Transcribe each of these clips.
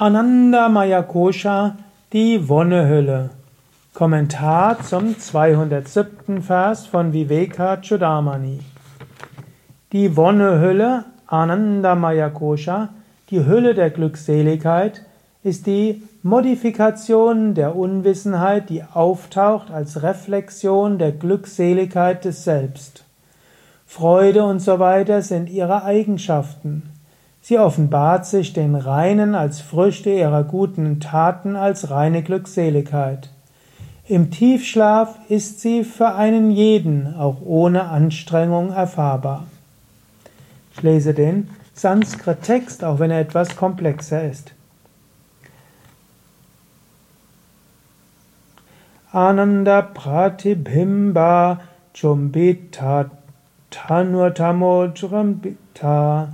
Anandamaya Kosha, die Wonnehülle. Kommentar zum 207. Vers von Viveka Chudamani. Die Wonnehülle Anandamaya Kosha, die Hülle der Glückseligkeit, ist die Modifikation der Unwissenheit, die auftaucht als Reflexion der Glückseligkeit des Selbst. Freude und so weiter sind ihre Eigenschaften. Sie offenbart sich den Reinen als Früchte ihrer guten Taten als reine Glückseligkeit. Im Tiefschlaf ist sie für einen jeden, auch ohne Anstrengung, erfahrbar. Ich lese den Sanskrit-Text, auch wenn er etwas komplexer ist. Ananda Pratibhimba Chumbita Tanurtamojrambita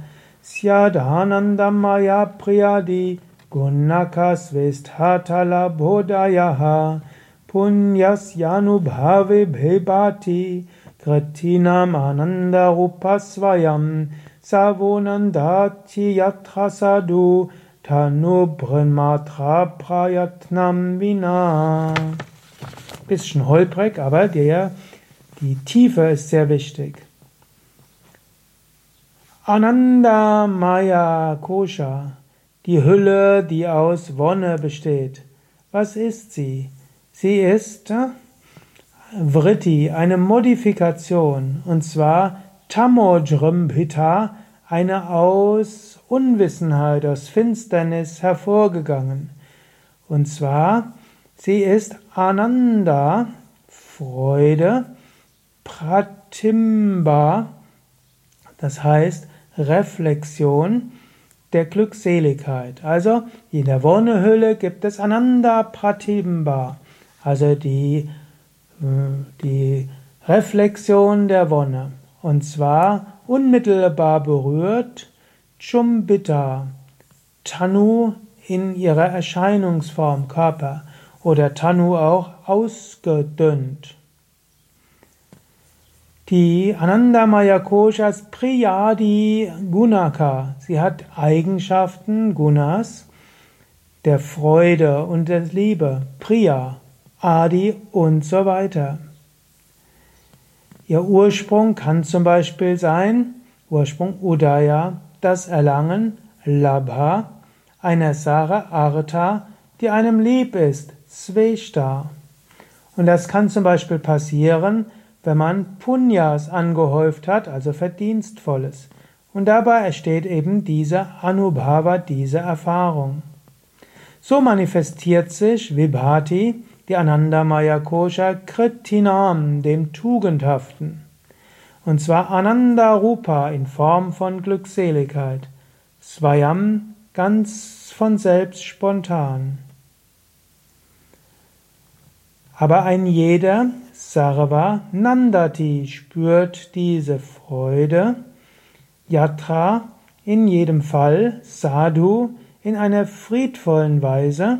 Syadhanandamaya Priyadi Gunakas Vesthatala Bodhayaha Punyas Yanubhave Bhebati Kritinam Ananda Rupasvayam Savonandati Yatra Sadhu Tanu Brahmatra Prayatnam Vina. Bisschen holprig, aber der, die Tiefe ist sehr wichtig. Ananda Maya Kosha, die Hülle, die aus Wonne besteht. Was ist sie? Sie ist äh, Vritti, eine Modifikation, und zwar Tamojrimbhita, eine aus Unwissenheit, aus Finsternis hervorgegangen. Und zwar, sie ist Ananda, Freude, Pratimba, das heißt Reflexion der Glückseligkeit. Also in der Wonnehülle gibt es Ananda Pratimba, also die, äh, die Reflexion der Wonne. Und zwar unmittelbar berührt Chumbita, Tanu in ihrer Erscheinungsform, Körper, oder Tanu auch ausgedünnt. Die Anandamaya Kosha ist Priyadi Gunaka. Sie hat Eigenschaften, Gunas, der Freude und der Liebe, Priya, Adi und so weiter. Ihr Ursprung kann zum Beispiel sein, Ursprung Udaya, das Erlangen, Labha, einer Sache, Artha, die einem lieb ist, Sveshta. Und das kann zum Beispiel passieren, wenn man Punyas angehäuft hat, also Verdienstvolles. Und dabei entsteht eben diese Anubhava, diese Erfahrung. So manifestiert sich Vibhati, die Anandamaya Kosha, Kritinam, dem Tugendhaften. Und zwar Ananda Rupa in Form von Glückseligkeit. Swayam ganz von selbst spontan. Aber ein jeder Sarva Nandati spürt diese Freude. Yatra in jedem Fall, Sadhu in einer friedvollen Weise,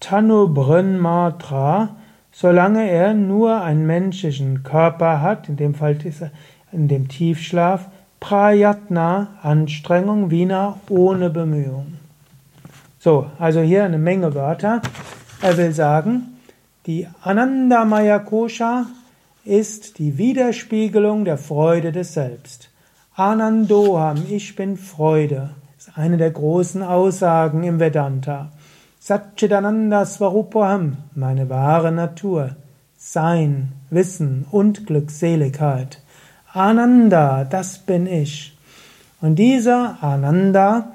Tanu Brahmatra, solange er nur einen menschlichen Körper hat, in dem Fall in dem Tiefschlaf, Prayatna, Anstrengung, Vina, ohne Bemühung. So, also hier eine Menge Wörter. Er will sagen, die Anandamaya Kosha ist die Widerspiegelung der Freude des Selbst. Anandoham, ich bin Freude, ist eine der großen Aussagen im Vedanta. Satchitananda Svarupoham, meine wahre Natur, Sein, Wissen und Glückseligkeit. Ananda, das bin ich. Und dieser Ananda,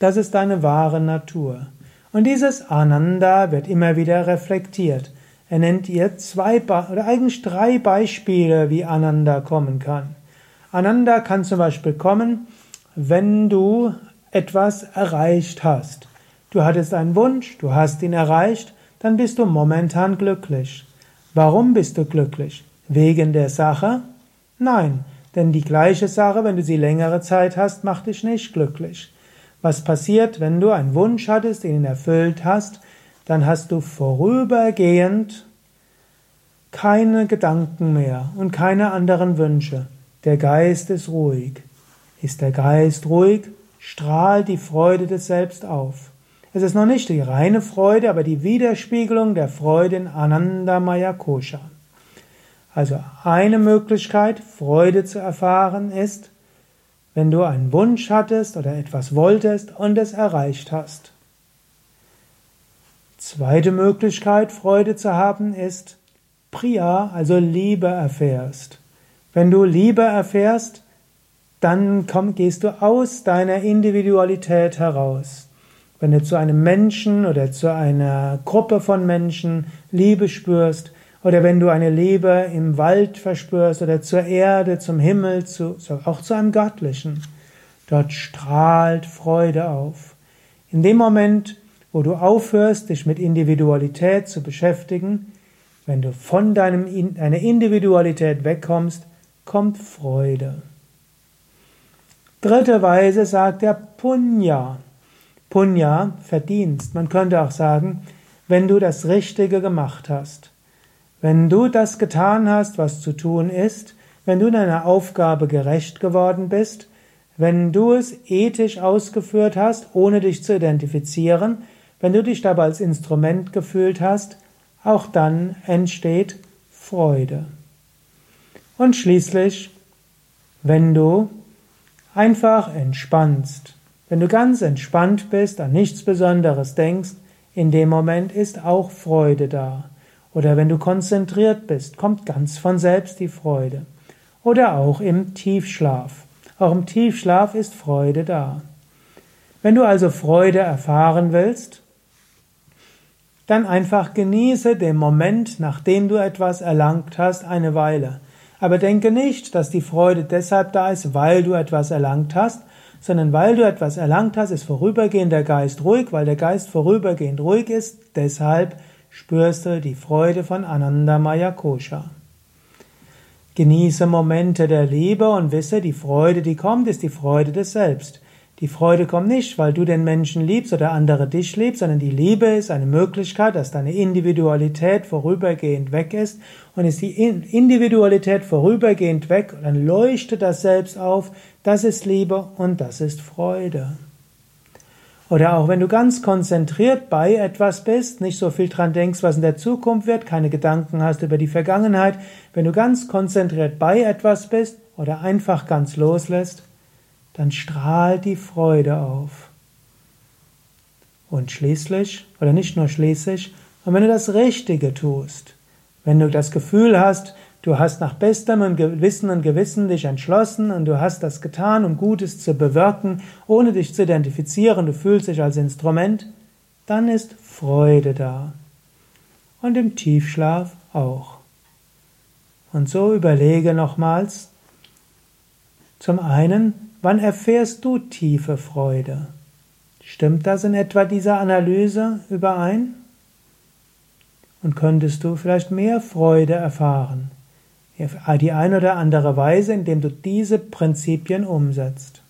das ist deine wahre Natur. Und dieses Ananda wird immer wieder reflektiert. Er nennt ihr zwei oder eigentlich drei Beispiele, wie Ananda kommen kann. Ananda kann zum Beispiel kommen, wenn du etwas erreicht hast. Du hattest einen Wunsch, du hast ihn erreicht, dann bist du momentan glücklich. Warum bist du glücklich? Wegen der Sache? Nein, denn die gleiche Sache, wenn du sie längere Zeit hast, macht dich nicht glücklich. Was passiert, wenn du einen Wunsch hattest, ihn erfüllt hast, dann hast du vorübergehend keine Gedanken mehr und keine anderen Wünsche. Der Geist ist ruhig. Ist der Geist ruhig, strahlt die Freude des Selbst auf. Es ist noch nicht die reine Freude, aber die Widerspiegelung der Freude in Anandamaya Kosha. Also eine Möglichkeit, Freude zu erfahren, ist, wenn du einen Wunsch hattest oder etwas wolltest und es erreicht hast. Zweite Möglichkeit, Freude zu haben, ist Priya, also Liebe erfährst. Wenn du Liebe erfährst, dann komm, gehst du aus deiner Individualität heraus. Wenn du zu einem Menschen oder zu einer Gruppe von Menschen Liebe spürst, oder wenn du eine Liebe im Wald verspürst oder zur Erde, zum Himmel, zu, auch zu einem Göttlichen, dort strahlt Freude auf. In dem Moment, wo du aufhörst, dich mit Individualität zu beschäftigen, wenn du von deinem, deiner Individualität wegkommst, kommt Freude. Dritte Weise sagt er Punya. Punya, Verdienst. Man könnte auch sagen, wenn du das Richtige gemacht hast. Wenn du das getan hast, was zu tun ist, wenn du deiner Aufgabe gerecht geworden bist, wenn du es ethisch ausgeführt hast, ohne dich zu identifizieren, wenn du dich dabei als Instrument gefühlt hast, auch dann entsteht Freude. Und schließlich, wenn du einfach entspannst, wenn du ganz entspannt bist, an nichts Besonderes denkst, in dem Moment ist auch Freude da. Oder wenn du konzentriert bist, kommt ganz von selbst die Freude. Oder auch im Tiefschlaf. Auch im Tiefschlaf ist Freude da. Wenn du also Freude erfahren willst, dann einfach genieße den Moment, nachdem du etwas erlangt hast, eine Weile. Aber denke nicht, dass die Freude deshalb da ist, weil du etwas erlangt hast, sondern weil du etwas erlangt hast, ist vorübergehend der Geist ruhig, weil der Geist vorübergehend ruhig ist, deshalb spürst du die Freude von Anandamaya Kosha. Genieße Momente der Liebe und wisse, die Freude, die kommt, ist die Freude des Selbst. Die Freude kommt nicht, weil du den Menschen liebst oder andere dich liebst, sondern die Liebe ist eine Möglichkeit, dass deine Individualität vorübergehend weg ist und ist die Individualität vorübergehend weg, dann leuchtet das Selbst auf, das ist Liebe und das ist Freude. Oder auch wenn du ganz konzentriert bei etwas bist, nicht so viel dran denkst, was in der Zukunft wird, keine Gedanken hast über die Vergangenheit, wenn du ganz konzentriert bei etwas bist oder einfach ganz loslässt, dann strahlt die Freude auf. Und schließlich, oder nicht nur schließlich, und wenn du das Richtige tust, wenn du das Gefühl hast, Du hast nach bestem Wissen und Gewissen dich entschlossen und du hast das getan, um Gutes zu bewirken, ohne dich zu identifizieren, du fühlst dich als Instrument, dann ist Freude da. Und im Tiefschlaf auch. Und so überlege nochmals, zum einen, wann erfährst du tiefe Freude? Stimmt das in etwa dieser Analyse überein? Und könntest du vielleicht mehr Freude erfahren? Die eine oder andere Weise, indem du diese Prinzipien umsetzt.